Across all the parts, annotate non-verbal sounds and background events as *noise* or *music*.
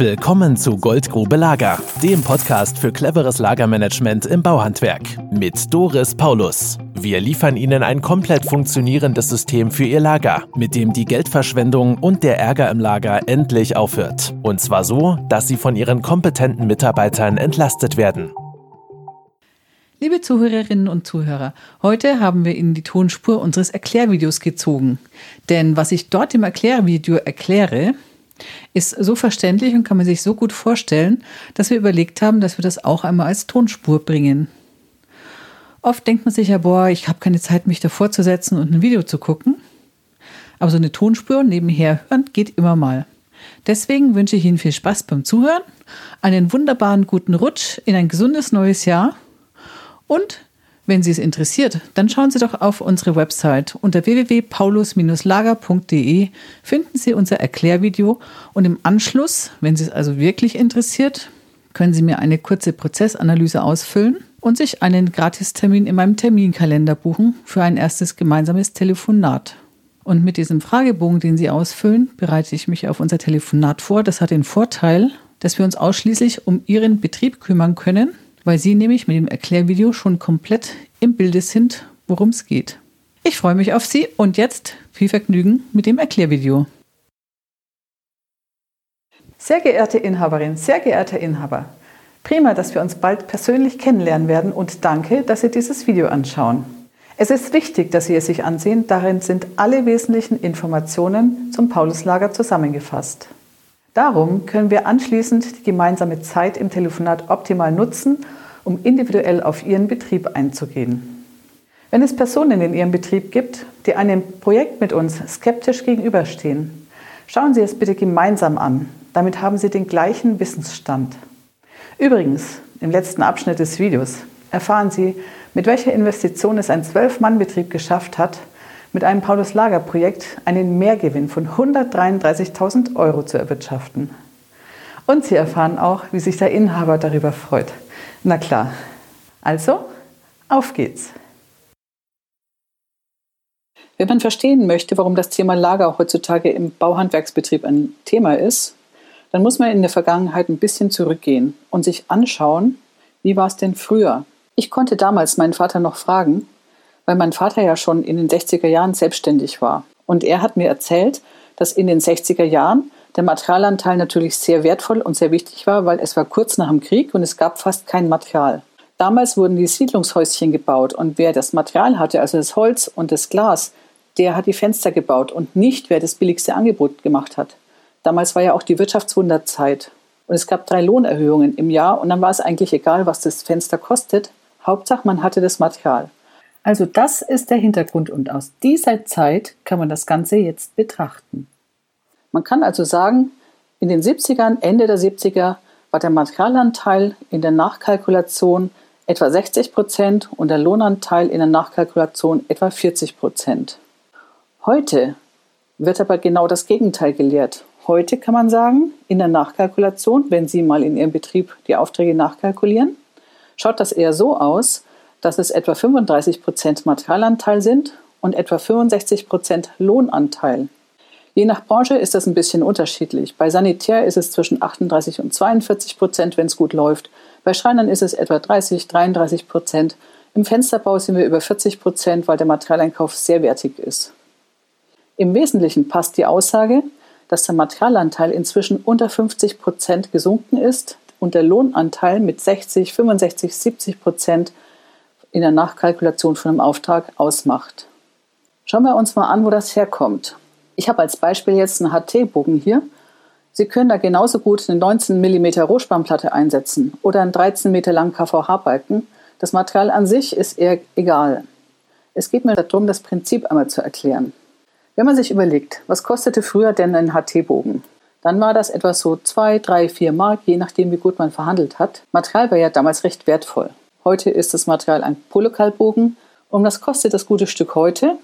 Willkommen zu Goldgrube Lager, dem Podcast für cleveres Lagermanagement im Bauhandwerk mit Doris Paulus. Wir liefern Ihnen ein komplett funktionierendes System für Ihr Lager, mit dem die Geldverschwendung und der Ärger im Lager endlich aufhört. Und zwar so, dass Sie von Ihren kompetenten Mitarbeitern entlastet werden. Liebe Zuhörerinnen und Zuhörer, heute haben wir Ihnen die Tonspur unseres Erklärvideos gezogen. Denn was ich dort im Erklärvideo erkläre, ist so verständlich und kann man sich so gut vorstellen, dass wir überlegt haben, dass wir das auch einmal als Tonspur bringen. Oft denkt man sich ja, boah, ich habe keine Zeit, mich davor zu setzen und ein Video zu gucken. Aber so eine Tonspur nebenher hören geht immer mal. Deswegen wünsche ich Ihnen viel Spaß beim Zuhören, einen wunderbaren guten Rutsch in ein gesundes neues Jahr und wenn Sie es interessiert, dann schauen Sie doch auf unsere Website. Unter www.paulus-lager.de finden Sie unser Erklärvideo und im Anschluss, wenn Sie es also wirklich interessiert, können Sie mir eine kurze Prozessanalyse ausfüllen und sich einen Gratistermin in meinem Terminkalender buchen für ein erstes gemeinsames Telefonat. Und mit diesem Fragebogen, den Sie ausfüllen, bereite ich mich auf unser Telefonat vor. Das hat den Vorteil, dass wir uns ausschließlich um Ihren Betrieb kümmern können weil Sie nämlich mit dem Erklärvideo schon komplett im Bilde sind, worum es geht. Ich freue mich auf Sie und jetzt viel Vergnügen mit dem Erklärvideo. Sehr geehrte Inhaberin, sehr geehrter Inhaber, prima, dass wir uns bald persönlich kennenlernen werden und danke, dass Sie dieses Video anschauen. Es ist wichtig, dass Sie es sich ansehen, darin sind alle wesentlichen Informationen zum Pauluslager zusammengefasst. Darum können wir anschließend die gemeinsame Zeit im Telefonat optimal nutzen, um individuell auf Ihren Betrieb einzugehen. Wenn es Personen in Ihrem Betrieb gibt, die einem Projekt mit uns skeptisch gegenüberstehen, schauen Sie es bitte gemeinsam an. Damit haben Sie den gleichen Wissensstand. Übrigens, im letzten Abschnitt des Videos erfahren Sie, mit welcher Investition es ein Zwölf-Mann-Betrieb geschafft hat, mit einem Paulus-Lager-Projekt einen Mehrgewinn von 133.000 Euro zu erwirtschaften. Und Sie erfahren auch, wie sich der Inhaber darüber freut. Na klar. Also, auf geht's. Wenn man verstehen möchte, warum das Thema Lager heutzutage im Bauhandwerksbetrieb ein Thema ist, dann muss man in der Vergangenheit ein bisschen zurückgehen und sich anschauen, wie war es denn früher? Ich konnte damals meinen Vater noch fragen, weil mein Vater ja schon in den 60er Jahren selbstständig war. Und er hat mir erzählt, dass in den 60er Jahren der Materialanteil natürlich sehr wertvoll und sehr wichtig war, weil es war kurz nach dem Krieg und es gab fast kein Material. Damals wurden die Siedlungshäuschen gebaut und wer das Material hatte, also das Holz und das Glas, der hat die Fenster gebaut und nicht wer das billigste Angebot gemacht hat. Damals war ja auch die Wirtschaftswunderzeit und es gab drei Lohnerhöhungen im Jahr und dann war es eigentlich egal, was das Fenster kostet. Hauptsache, man hatte das Material. Also das ist der Hintergrund und aus dieser Zeit kann man das Ganze jetzt betrachten. Man kann also sagen, in den 70ern, Ende der 70er, war der Materialanteil in der Nachkalkulation etwa 60 Prozent und der Lohnanteil in der Nachkalkulation etwa 40 Prozent. Heute wird aber genau das Gegenteil gelehrt. Heute kann man sagen, in der Nachkalkulation, wenn Sie mal in Ihrem Betrieb die Aufträge nachkalkulieren, schaut das eher so aus, dass es etwa 35 Prozent Materialanteil sind und etwa 65 Prozent Lohnanteil. Je nach Branche ist das ein bisschen unterschiedlich. Bei Sanitär ist es zwischen 38 und 42 Prozent, wenn es gut läuft. Bei Schreinern ist es etwa 30, 33 Prozent. Im Fensterbau sind wir über 40 Prozent, weil der Materialeinkauf sehr wertig ist. Im Wesentlichen passt die Aussage, dass der Materialanteil inzwischen unter 50 Prozent gesunken ist und der Lohnanteil mit 60, 65, 70 Prozent in der Nachkalkulation von einem Auftrag ausmacht. Schauen wir uns mal an, wo das herkommt. Ich habe als Beispiel jetzt einen HT-Bogen hier. Sie können da genauso gut eine 19 mm Rohspannplatte einsetzen oder einen 13 Meter langen KVH-Balken. Das Material an sich ist eher egal. Es geht mir darum, das Prinzip einmal zu erklären. Wenn man sich überlegt, was kostete früher denn ein HT-Bogen? Dann war das etwa so 2, 3, 4 Mark, je nachdem, wie gut man verhandelt hat. Material war ja damals recht wertvoll. Heute ist das Material ein Polykalbogen. Und was kostet das gute Stück heute?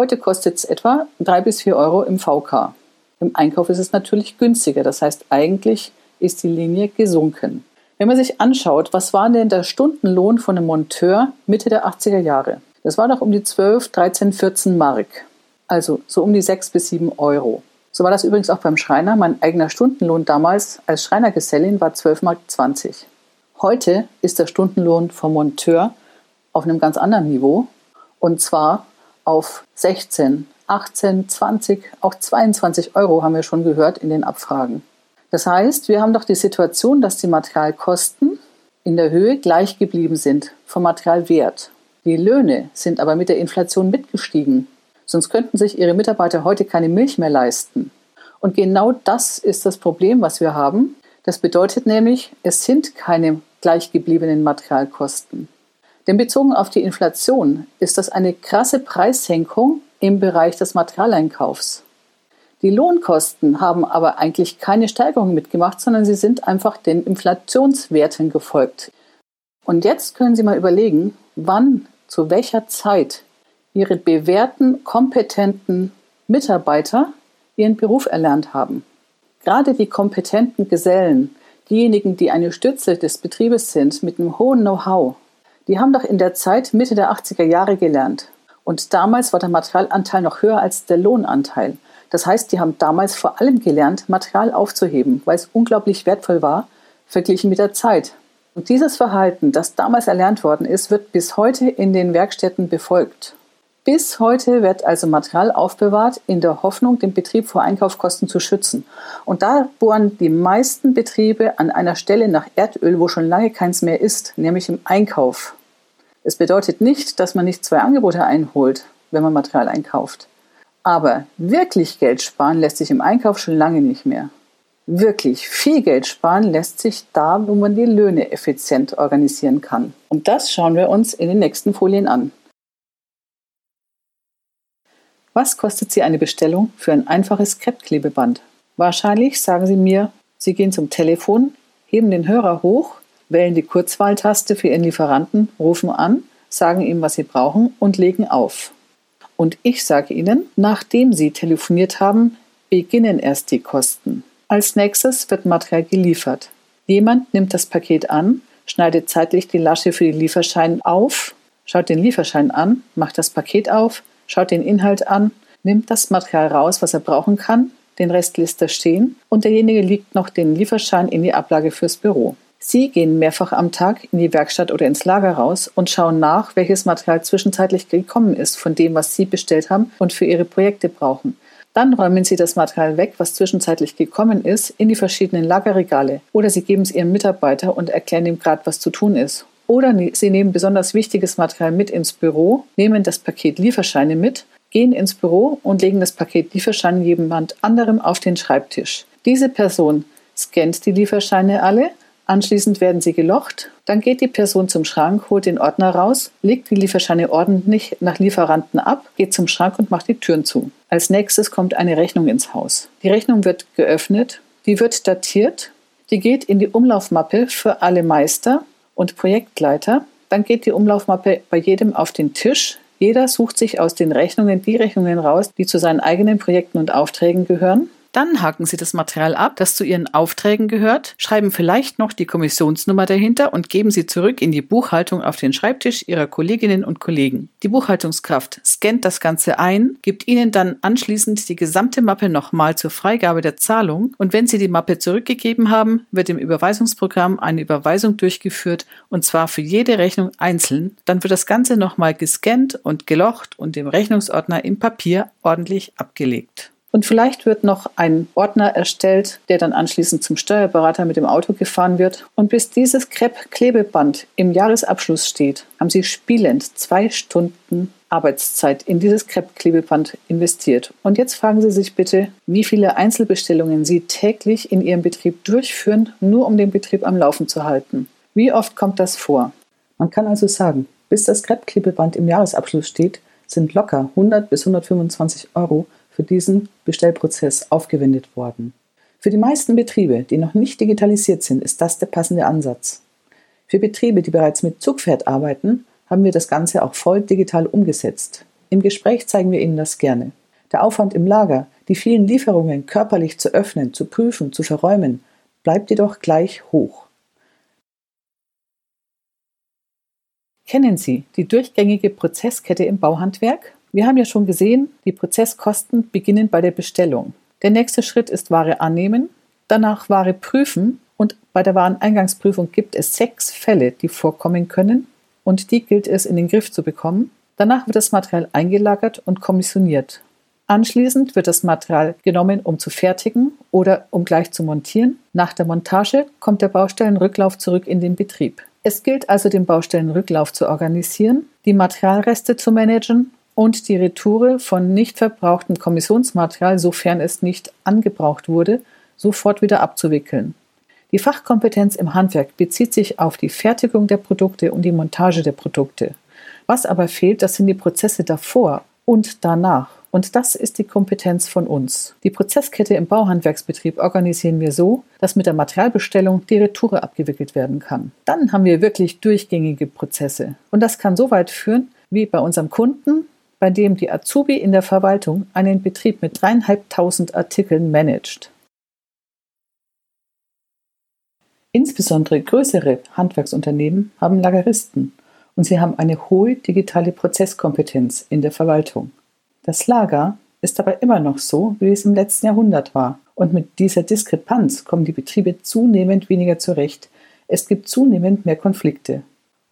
Heute kostet es etwa 3 bis 4 Euro im VK. Im Einkauf ist es natürlich günstiger. Das heißt, eigentlich ist die Linie gesunken. Wenn man sich anschaut, was war denn der Stundenlohn von einem Monteur Mitte der 80er Jahre? Das war doch um die 12, 13, 14 Mark. Also so um die 6 bis 7 Euro. So war das übrigens auch beim Schreiner. Mein eigener Stundenlohn damals als Schreinergesellin war 12,20 Mark. Heute ist der Stundenlohn vom Monteur auf einem ganz anderen Niveau und zwar auf 16, 18, 20, auch 22 Euro haben wir schon gehört in den Abfragen. Das heißt, wir haben doch die Situation, dass die Materialkosten in der Höhe gleich geblieben sind vom Materialwert. Die Löhne sind aber mit der Inflation mitgestiegen. Sonst könnten sich ihre Mitarbeiter heute keine Milch mehr leisten. Und genau das ist das Problem, was wir haben. Das bedeutet nämlich, es sind keine gleichgebliebenen Materialkosten. Denn bezogen auf die Inflation ist das eine krasse Preissenkung im Bereich des Materialeinkaufs. Die Lohnkosten haben aber eigentlich keine Steigerung mitgemacht, sondern sie sind einfach den Inflationswerten gefolgt. Und jetzt können Sie mal überlegen, wann, zu welcher Zeit Ihre bewährten, kompetenten Mitarbeiter ihren Beruf erlernt haben. Gerade die kompetenten Gesellen, diejenigen, die eine Stütze des Betriebes sind mit einem hohen Know-how, die haben doch in der Zeit Mitte der 80er Jahre gelernt. Und damals war der Materialanteil noch höher als der Lohnanteil. Das heißt, die haben damals vor allem gelernt, Material aufzuheben, weil es unglaublich wertvoll war, verglichen mit der Zeit. Und dieses Verhalten, das damals erlernt worden ist, wird bis heute in den Werkstätten befolgt. Bis heute wird also Material aufbewahrt, in der Hoffnung, den Betrieb vor Einkaufskosten zu schützen. Und da bohren die meisten Betriebe an einer Stelle nach Erdöl, wo schon lange keins mehr ist, nämlich im Einkauf. Es bedeutet nicht, dass man nicht zwei Angebote einholt, wenn man Material einkauft. Aber wirklich Geld sparen lässt sich im Einkauf schon lange nicht mehr. Wirklich viel Geld sparen lässt sich da, wo man die Löhne effizient organisieren kann. Und das schauen wir uns in den nächsten Folien an. Was kostet Sie eine Bestellung für ein einfaches Kreppklebeband? Wahrscheinlich sagen Sie mir, Sie gehen zum Telefon, heben den Hörer hoch, wählen die Kurzwahltaste für Ihren Lieferanten, rufen an, sagen ihm, was Sie brauchen und legen auf. Und ich sage Ihnen, nachdem Sie telefoniert haben, beginnen erst die Kosten. Als nächstes wird Material geliefert. Jemand nimmt das Paket an, schneidet zeitlich die Lasche für den Lieferschein auf, schaut den Lieferschein an, macht das Paket auf, schaut den Inhalt an, nimmt das Material raus, was er brauchen kann, den Rest lässt er stehen und derjenige legt noch den Lieferschein in die Ablage fürs Büro. Sie gehen mehrfach am Tag in die Werkstatt oder ins Lager raus und schauen nach, welches Material zwischenzeitlich gekommen ist von dem, was Sie bestellt haben und für Ihre Projekte brauchen. Dann räumen Sie das Material weg, was zwischenzeitlich gekommen ist, in die verschiedenen Lagerregale oder Sie geben es Ihrem Mitarbeiter und erklären ihm gerade, was zu tun ist. Oder Sie nehmen besonders wichtiges Material mit ins Büro, nehmen das Paket Lieferscheine mit, gehen ins Büro und legen das Paket Lieferscheine jemand anderem auf den Schreibtisch. Diese Person scannt die Lieferscheine alle, anschließend werden sie gelocht, dann geht die Person zum Schrank, holt den Ordner raus, legt die Lieferscheine ordentlich nach Lieferanten ab, geht zum Schrank und macht die Türen zu. Als nächstes kommt eine Rechnung ins Haus. Die Rechnung wird geöffnet, die wird datiert, die geht in die Umlaufmappe für alle Meister und Projektleiter. Dann geht die Umlaufmappe bei jedem auf den Tisch. Jeder sucht sich aus den Rechnungen die Rechnungen raus, die zu seinen eigenen Projekten und Aufträgen gehören. Dann haken Sie das Material ab, das zu Ihren Aufträgen gehört, schreiben vielleicht noch die Kommissionsnummer dahinter und geben sie zurück in die Buchhaltung auf den Schreibtisch Ihrer Kolleginnen und Kollegen. Die Buchhaltungskraft scannt das Ganze ein, gibt Ihnen dann anschließend die gesamte Mappe nochmal zur Freigabe der Zahlung und wenn Sie die Mappe zurückgegeben haben, wird im Überweisungsprogramm eine Überweisung durchgeführt und zwar für jede Rechnung einzeln. Dann wird das Ganze nochmal gescannt und gelocht und im Rechnungsordner im Papier ordentlich abgelegt. Und vielleicht wird noch ein Ordner erstellt, der dann anschließend zum Steuerberater mit dem Auto gefahren wird. Und bis dieses Krepp-Klebeband im Jahresabschluss steht, haben Sie spielend zwei Stunden Arbeitszeit in dieses Krepp-Klebeband investiert. Und jetzt fragen Sie sich bitte, wie viele Einzelbestellungen Sie täglich in Ihrem Betrieb durchführen, nur um den Betrieb am Laufen zu halten. Wie oft kommt das vor? Man kann also sagen, bis das Krepp-Klebeband im Jahresabschluss steht, sind locker 100 bis 125 Euro für diesen Bestellprozess aufgewendet worden. Für die meisten Betriebe, die noch nicht digitalisiert sind, ist das der passende Ansatz. Für Betriebe, die bereits mit Zugpferd arbeiten, haben wir das Ganze auch voll digital umgesetzt. Im Gespräch zeigen wir Ihnen das gerne. Der Aufwand im Lager, die vielen Lieferungen körperlich zu öffnen, zu prüfen, zu verräumen, bleibt jedoch gleich hoch. Kennen Sie die durchgängige Prozesskette im Bauhandwerk? Wir haben ja schon gesehen, die Prozesskosten beginnen bei der Bestellung. Der nächste Schritt ist Ware annehmen, danach Ware prüfen und bei der Wareneingangsprüfung gibt es sechs Fälle, die vorkommen können und die gilt es in den Griff zu bekommen. Danach wird das Material eingelagert und kommissioniert. Anschließend wird das Material genommen, um zu fertigen oder um gleich zu montieren. Nach der Montage kommt der Baustellenrücklauf zurück in den Betrieb. Es gilt also, den Baustellenrücklauf zu organisieren, die Materialreste zu managen und die Retoure von nicht verbrauchtem Kommissionsmaterial, sofern es nicht angebraucht wurde, sofort wieder abzuwickeln. Die Fachkompetenz im Handwerk bezieht sich auf die Fertigung der Produkte und die Montage der Produkte. Was aber fehlt, das sind die Prozesse davor und danach. Und das ist die Kompetenz von uns. Die Prozesskette im Bauhandwerksbetrieb organisieren wir so, dass mit der Materialbestellung die Retoure abgewickelt werden kann. Dann haben wir wirklich durchgängige Prozesse. Und das kann so weit führen, wie bei unserem Kunden, bei dem die Azubi in der Verwaltung einen Betrieb mit dreieinhalbtausend Artikeln managt. Insbesondere größere Handwerksunternehmen haben Lageristen und sie haben eine hohe digitale Prozesskompetenz in der Verwaltung. Das Lager ist aber immer noch so, wie es im letzten Jahrhundert war. Und mit dieser Diskrepanz kommen die Betriebe zunehmend weniger zurecht. Es gibt zunehmend mehr Konflikte.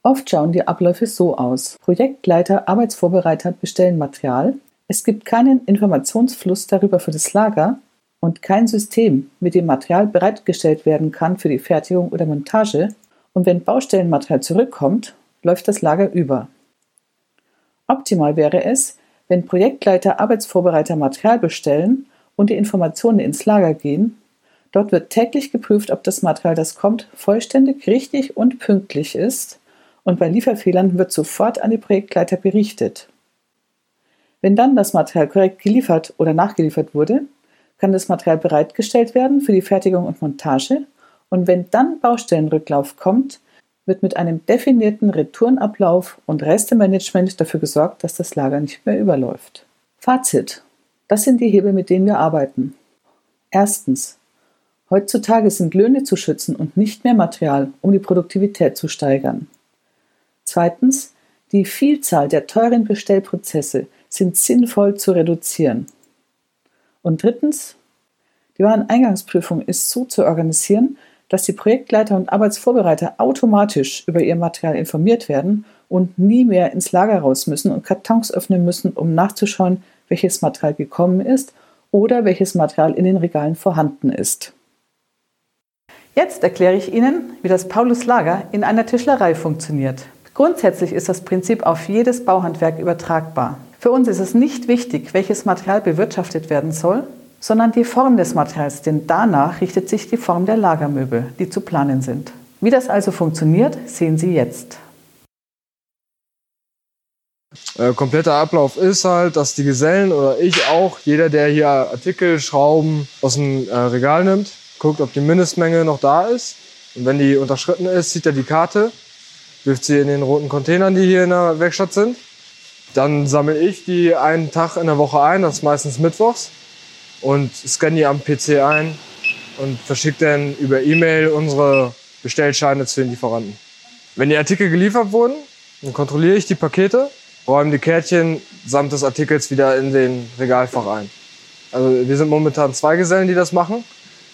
Oft schauen die Abläufe so aus. Projektleiter, Arbeitsvorbereiter bestellen Material. Es gibt keinen Informationsfluss darüber für das Lager und kein System, mit dem Material bereitgestellt werden kann für die Fertigung oder Montage. Und wenn Baustellenmaterial zurückkommt, läuft das Lager über. Optimal wäre es, wenn Projektleiter Arbeitsvorbereiter Material bestellen und die Informationen ins Lager gehen, dort wird täglich geprüft, ob das Material, das kommt, vollständig, richtig und pünktlich ist und bei Lieferfehlern wird sofort an die Projektleiter berichtet. Wenn dann das Material korrekt geliefert oder nachgeliefert wurde, kann das Material bereitgestellt werden für die Fertigung und Montage und wenn dann Baustellenrücklauf kommt, wird mit einem definierten Retourenablauf und Restemanagement dafür gesorgt, dass das Lager nicht mehr überläuft. Fazit. Das sind die Hebel, mit denen wir arbeiten. Erstens. Heutzutage sind Löhne zu schützen und nicht mehr Material, um die Produktivität zu steigern. Zweitens. Die Vielzahl der teuren Bestellprozesse sind sinnvoll zu reduzieren. Und drittens. Die Wareneingangsprüfung ist so zu organisieren, dass die Projektleiter und Arbeitsvorbereiter automatisch über ihr Material informiert werden und nie mehr ins Lager raus müssen und Kartons öffnen müssen, um nachzuschauen, welches Material gekommen ist oder welches Material in den Regalen vorhanden ist. Jetzt erkläre ich Ihnen, wie das Paulus-Lager in einer Tischlerei funktioniert. Grundsätzlich ist das Prinzip auf jedes Bauhandwerk übertragbar. Für uns ist es nicht wichtig, welches Material bewirtschaftet werden soll, sondern die Form des Materials, denn danach richtet sich die Form der Lagermöbel, die zu planen sind. Wie das also funktioniert, sehen Sie jetzt. Äh, kompletter Ablauf ist halt, dass die Gesellen oder ich auch, jeder, der hier Artikel, Schrauben aus dem äh, Regal nimmt, guckt, ob die Mindestmenge noch da ist. Und wenn die unterschritten ist, zieht er die Karte, wirft sie in den roten Containern, die hier in der Werkstatt sind. Dann sammle ich die einen Tag in der Woche ein, das ist meistens mittwochs und scanne die am PC ein und verschicke dann über E-Mail unsere Bestellscheine zu den Lieferanten. Wenn die Artikel geliefert wurden, dann kontrolliere ich die Pakete, räume die Kärtchen samt des Artikels wieder in den Regalfach ein. Also wir sind momentan zwei Gesellen, die das machen.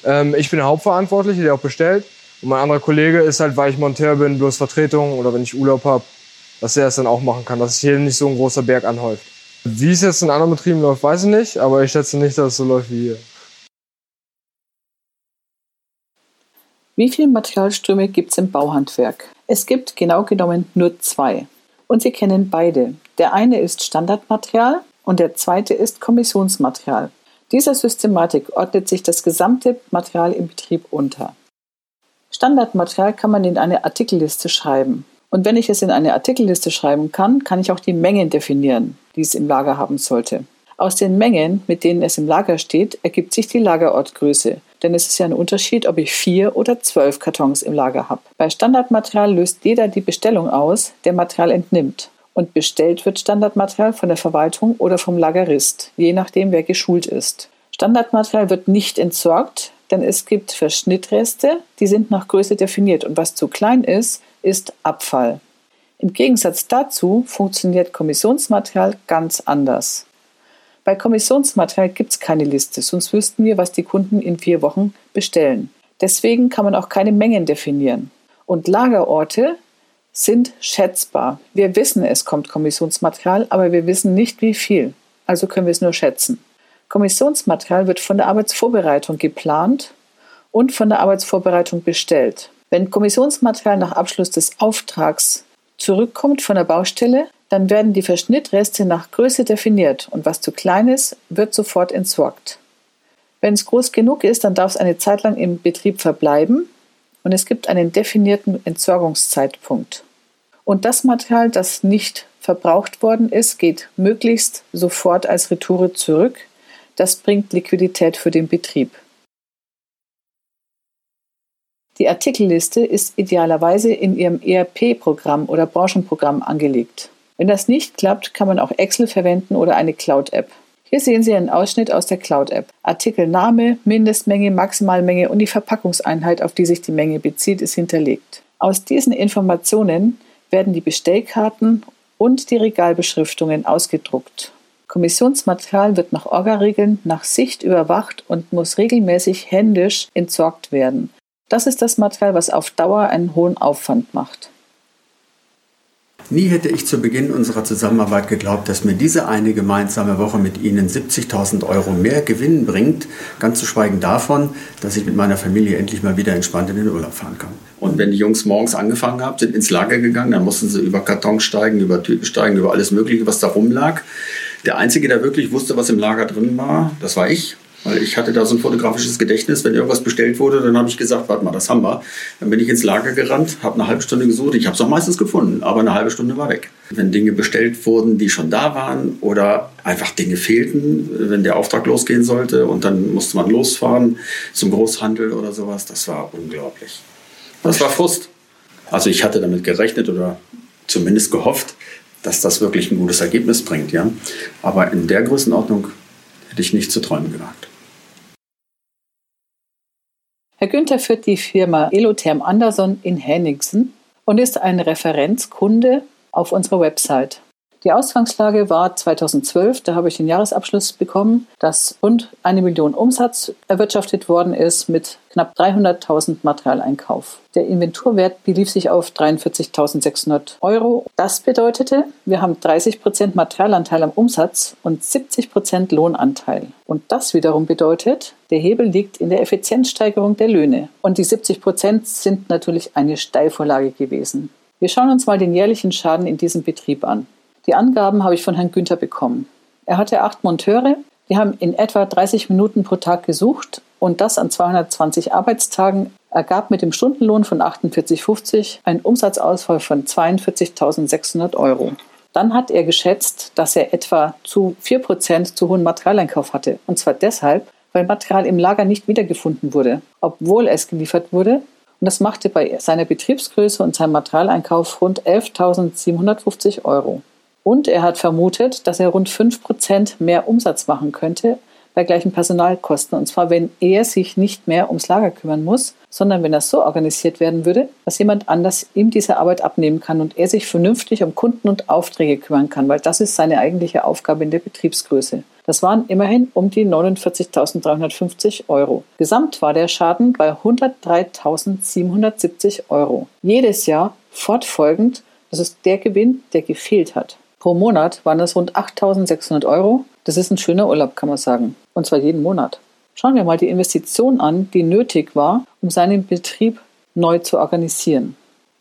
Ähm, ich bin der Hauptverantwortliche, der auch bestellt. Und mein anderer Kollege ist halt, weil ich Monteur bin, bloß Vertretung oder wenn ich Urlaub habe, dass er es dann auch machen kann, dass sich hier nicht so ein großer Berg anhäuft. Wie es jetzt in anderen Betrieben läuft, weiß ich nicht, aber ich schätze nicht, dass es so läuft wie hier. Wie viele Materialströme gibt es im Bauhandwerk? Es gibt genau genommen nur zwei. Und Sie kennen beide. Der eine ist Standardmaterial und der zweite ist Kommissionsmaterial. Dieser Systematik ordnet sich das gesamte Material im Betrieb unter. Standardmaterial kann man in eine Artikelliste schreiben. Und wenn ich es in eine Artikelliste schreiben kann, kann ich auch die Mengen definieren, die es im Lager haben sollte. Aus den Mengen, mit denen es im Lager steht, ergibt sich die Lagerortgröße. Denn es ist ja ein Unterschied, ob ich vier oder zwölf Kartons im Lager habe. Bei Standardmaterial löst jeder die Bestellung aus, der Material entnimmt. Und bestellt wird Standardmaterial von der Verwaltung oder vom Lagerist, je nachdem, wer geschult ist. Standardmaterial wird nicht entsorgt, denn es gibt Verschnittreste, die sind nach Größe definiert. Und was zu klein ist, ist Abfall. Im Gegensatz dazu funktioniert Kommissionsmaterial ganz anders. Bei Kommissionsmaterial gibt es keine Liste, sonst wüssten wir, was die Kunden in vier Wochen bestellen. Deswegen kann man auch keine Mengen definieren. Und Lagerorte sind schätzbar. Wir wissen, es kommt Kommissionsmaterial, aber wir wissen nicht, wie viel. Also können wir es nur schätzen. Kommissionsmaterial wird von der Arbeitsvorbereitung geplant und von der Arbeitsvorbereitung bestellt. Wenn Kommissionsmaterial nach Abschluss des Auftrags zurückkommt von der Baustelle, dann werden die Verschnittreste nach Größe definiert und was zu klein ist, wird sofort entsorgt. Wenn es groß genug ist, dann darf es eine Zeit lang im Betrieb verbleiben und es gibt einen definierten Entsorgungszeitpunkt. Und das Material, das nicht verbraucht worden ist, geht möglichst sofort als Retoure zurück. Das bringt Liquidität für den Betrieb. Die Artikelliste ist idealerweise in Ihrem ERP-Programm oder Branchenprogramm angelegt. Wenn das nicht klappt, kann man auch Excel verwenden oder eine Cloud-App. Hier sehen Sie einen Ausschnitt aus der Cloud-App. Artikelname, Mindestmenge, Maximalmenge und die Verpackungseinheit, auf die sich die Menge bezieht, ist hinterlegt. Aus diesen Informationen werden die Bestellkarten und die Regalbeschriftungen ausgedruckt. Kommissionsmaterial wird nach Orga-Regeln nach Sicht überwacht und muss regelmäßig händisch entsorgt werden. Das ist das Material, was auf Dauer einen hohen Aufwand macht. Nie hätte ich zu Beginn unserer Zusammenarbeit geglaubt, dass mir diese eine gemeinsame Woche mit Ihnen 70.000 Euro mehr Gewinn bringt, ganz zu schweigen davon, dass ich mit meiner Familie endlich mal wieder entspannt in den Urlaub fahren kann. Und wenn die Jungs morgens angefangen haben, sind ins Lager gegangen, dann mussten sie über Karton steigen, über Tüten steigen, über alles Mögliche, was da rumlag. Der Einzige, der wirklich wusste, was im Lager drin war, das war ich. Weil ich hatte da so ein fotografisches Gedächtnis. Wenn irgendwas bestellt wurde, dann habe ich gesagt, warte mal, das haben wir. Dann bin ich ins Lager gerannt, habe eine halbe Stunde gesucht. Ich habe es auch meistens gefunden, aber eine halbe Stunde war weg. Wenn Dinge bestellt wurden, die schon da waren oder einfach Dinge fehlten, wenn der Auftrag losgehen sollte und dann musste man losfahren zum Großhandel oder sowas, das war unglaublich. Das war Frust. Also ich hatte damit gerechnet oder zumindest gehofft, dass das wirklich ein gutes Ergebnis bringt. Ja? Aber in der Größenordnung hätte ich nicht zu träumen gewagt. Herr Günther führt die Firma Elotherm Anderson in Henningsen und ist ein Referenzkunde auf unserer Website. Die Ausgangslage war 2012, da habe ich den Jahresabschluss bekommen, dass rund eine Million Umsatz erwirtschaftet worden ist mit knapp 300.000 Materialeinkauf. Der Inventurwert belief sich auf 43.600 Euro. Das bedeutete, wir haben 30 Prozent Materialanteil am Umsatz und 70 Prozent Lohnanteil. Und das wiederum bedeutet, der Hebel liegt in der Effizienzsteigerung der Löhne. Und die 70 Prozent sind natürlich eine Steilvorlage gewesen. Wir schauen uns mal den jährlichen Schaden in diesem Betrieb an. Die Angaben habe ich von Herrn Günther bekommen. Er hatte acht Monteure, die haben in etwa 30 Minuten pro Tag gesucht und das an 220 Arbeitstagen ergab mit dem Stundenlohn von 48,50 einen Umsatzausfall von 42.600 Euro. Dann hat er geschätzt, dass er etwa zu 4% zu hohen Materialeinkauf hatte. Und zwar deshalb, weil Material im Lager nicht wiedergefunden wurde, obwohl es geliefert wurde. Und das machte bei seiner Betriebsgröße und seinem Materialeinkauf rund 11.750 Euro. Und er hat vermutet, dass er rund 5% mehr Umsatz machen könnte bei gleichen Personalkosten. Und zwar, wenn er sich nicht mehr ums Lager kümmern muss, sondern wenn das so organisiert werden würde, dass jemand anders ihm diese Arbeit abnehmen kann und er sich vernünftig um Kunden und Aufträge kümmern kann, weil das ist seine eigentliche Aufgabe in der Betriebsgröße. Das waren immerhin um die 49.350 Euro. Gesamt war der Schaden bei 103.770 Euro. Jedes Jahr fortfolgend, das ist der Gewinn, der gefehlt hat. Pro Monat waren das rund 8600 Euro. Das ist ein schöner Urlaub, kann man sagen. Und zwar jeden Monat. Schauen wir mal die Investition an, die nötig war, um seinen Betrieb neu zu organisieren.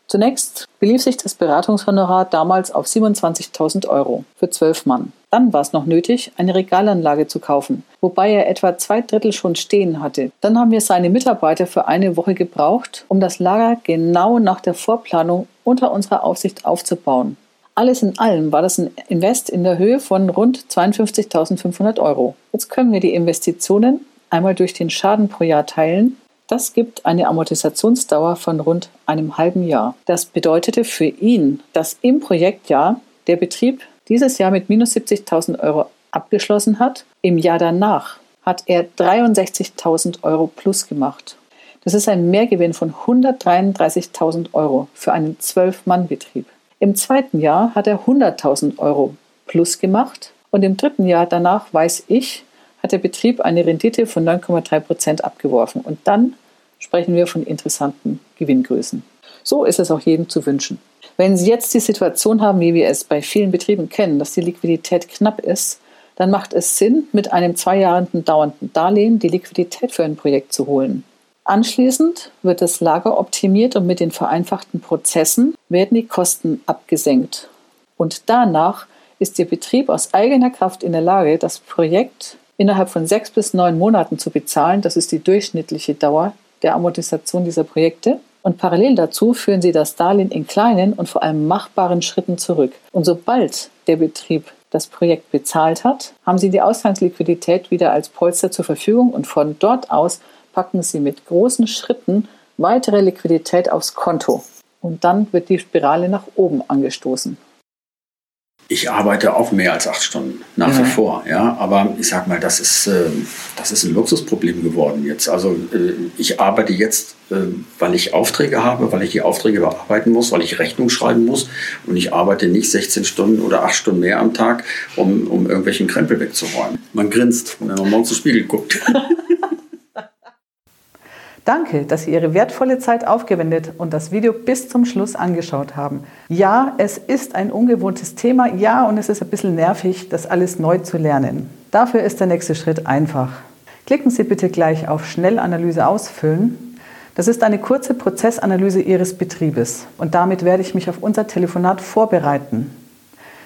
Zunächst belief sich das Beratungshonorar damals auf 27.000 Euro für zwölf Mann. Dann war es noch nötig, eine Regalanlage zu kaufen, wobei er etwa zwei Drittel schon stehen hatte. Dann haben wir seine Mitarbeiter für eine Woche gebraucht, um das Lager genau nach der Vorplanung unter unserer Aufsicht aufzubauen. Alles in allem war das ein Invest in der Höhe von rund 52.500 Euro. Jetzt können wir die Investitionen einmal durch den Schaden pro Jahr teilen. Das gibt eine Amortisationsdauer von rund einem halben Jahr. Das bedeutete für ihn, dass im Projektjahr der Betrieb dieses Jahr mit minus 70.000 Euro abgeschlossen hat. Im Jahr danach hat er 63.000 Euro plus gemacht. Das ist ein Mehrgewinn von 133.000 Euro für einen Zwölf-Mann-Betrieb. Im zweiten Jahr hat er 100.000 Euro plus gemacht Und im dritten Jahr danach weiß ich, hat der Betrieb eine Rendite von 9,3 Prozent abgeworfen. Und dann sprechen wir von interessanten Gewinngrößen. So ist es auch jedem zu wünschen. Wenn Sie jetzt die Situation haben, wie wir es bei vielen Betrieben kennen, dass die Liquidität knapp ist, dann macht es Sinn, mit einem zwei Jahre dauernden Darlehen die Liquidität für ein Projekt zu holen. Anschließend wird das Lager optimiert und mit den vereinfachten Prozessen werden die Kosten abgesenkt. Und danach ist Ihr Betrieb aus eigener Kraft in der Lage, das Projekt innerhalb von sechs bis neun Monaten zu bezahlen. Das ist die durchschnittliche Dauer der Amortisation dieser Projekte. Und parallel dazu führen sie das Darlehen in kleinen und vor allem machbaren Schritten zurück. Und sobald der Betrieb das Projekt bezahlt hat, haben sie die Ausgangsliquidität wieder als Polster zur Verfügung und von dort aus packen sie mit großen Schritten weitere Liquidität aufs Konto. Und dann wird die Spirale nach oben angestoßen. Ich arbeite auch mehr als acht Stunden nach ja. wie vor, ja. Aber ich sag mal, das ist, äh, das ist ein Luxusproblem geworden jetzt. Also äh, ich arbeite jetzt, äh, weil ich Aufträge habe, weil ich die Aufträge bearbeiten muss, weil ich Rechnung schreiben muss. Und ich arbeite nicht 16 Stunden oder acht Stunden mehr am Tag, um, um irgendwelchen Krempel wegzuräumen. Man grinst, wenn man morgens zum Spiegel guckt. *laughs* Danke, dass Sie Ihre wertvolle Zeit aufgewendet und das Video bis zum Schluss angeschaut haben. Ja, es ist ein ungewohntes Thema, ja, und es ist ein bisschen nervig, das alles neu zu lernen. Dafür ist der nächste Schritt einfach. Klicken Sie bitte gleich auf Schnellanalyse ausfüllen. Das ist eine kurze Prozessanalyse Ihres Betriebes und damit werde ich mich auf unser Telefonat vorbereiten.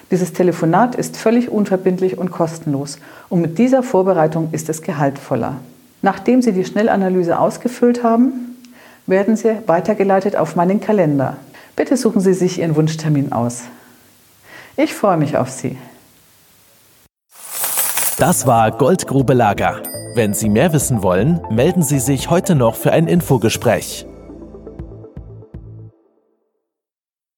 Dieses Telefonat ist völlig unverbindlich und kostenlos und mit dieser Vorbereitung ist es gehaltvoller. Nachdem Sie die Schnellanalyse ausgefüllt haben, werden Sie weitergeleitet auf meinen Kalender. Bitte suchen Sie sich Ihren Wunschtermin aus. Ich freue mich auf Sie. Das war Goldgrube Lager. Wenn Sie mehr wissen wollen, melden Sie sich heute noch für ein Infogespräch.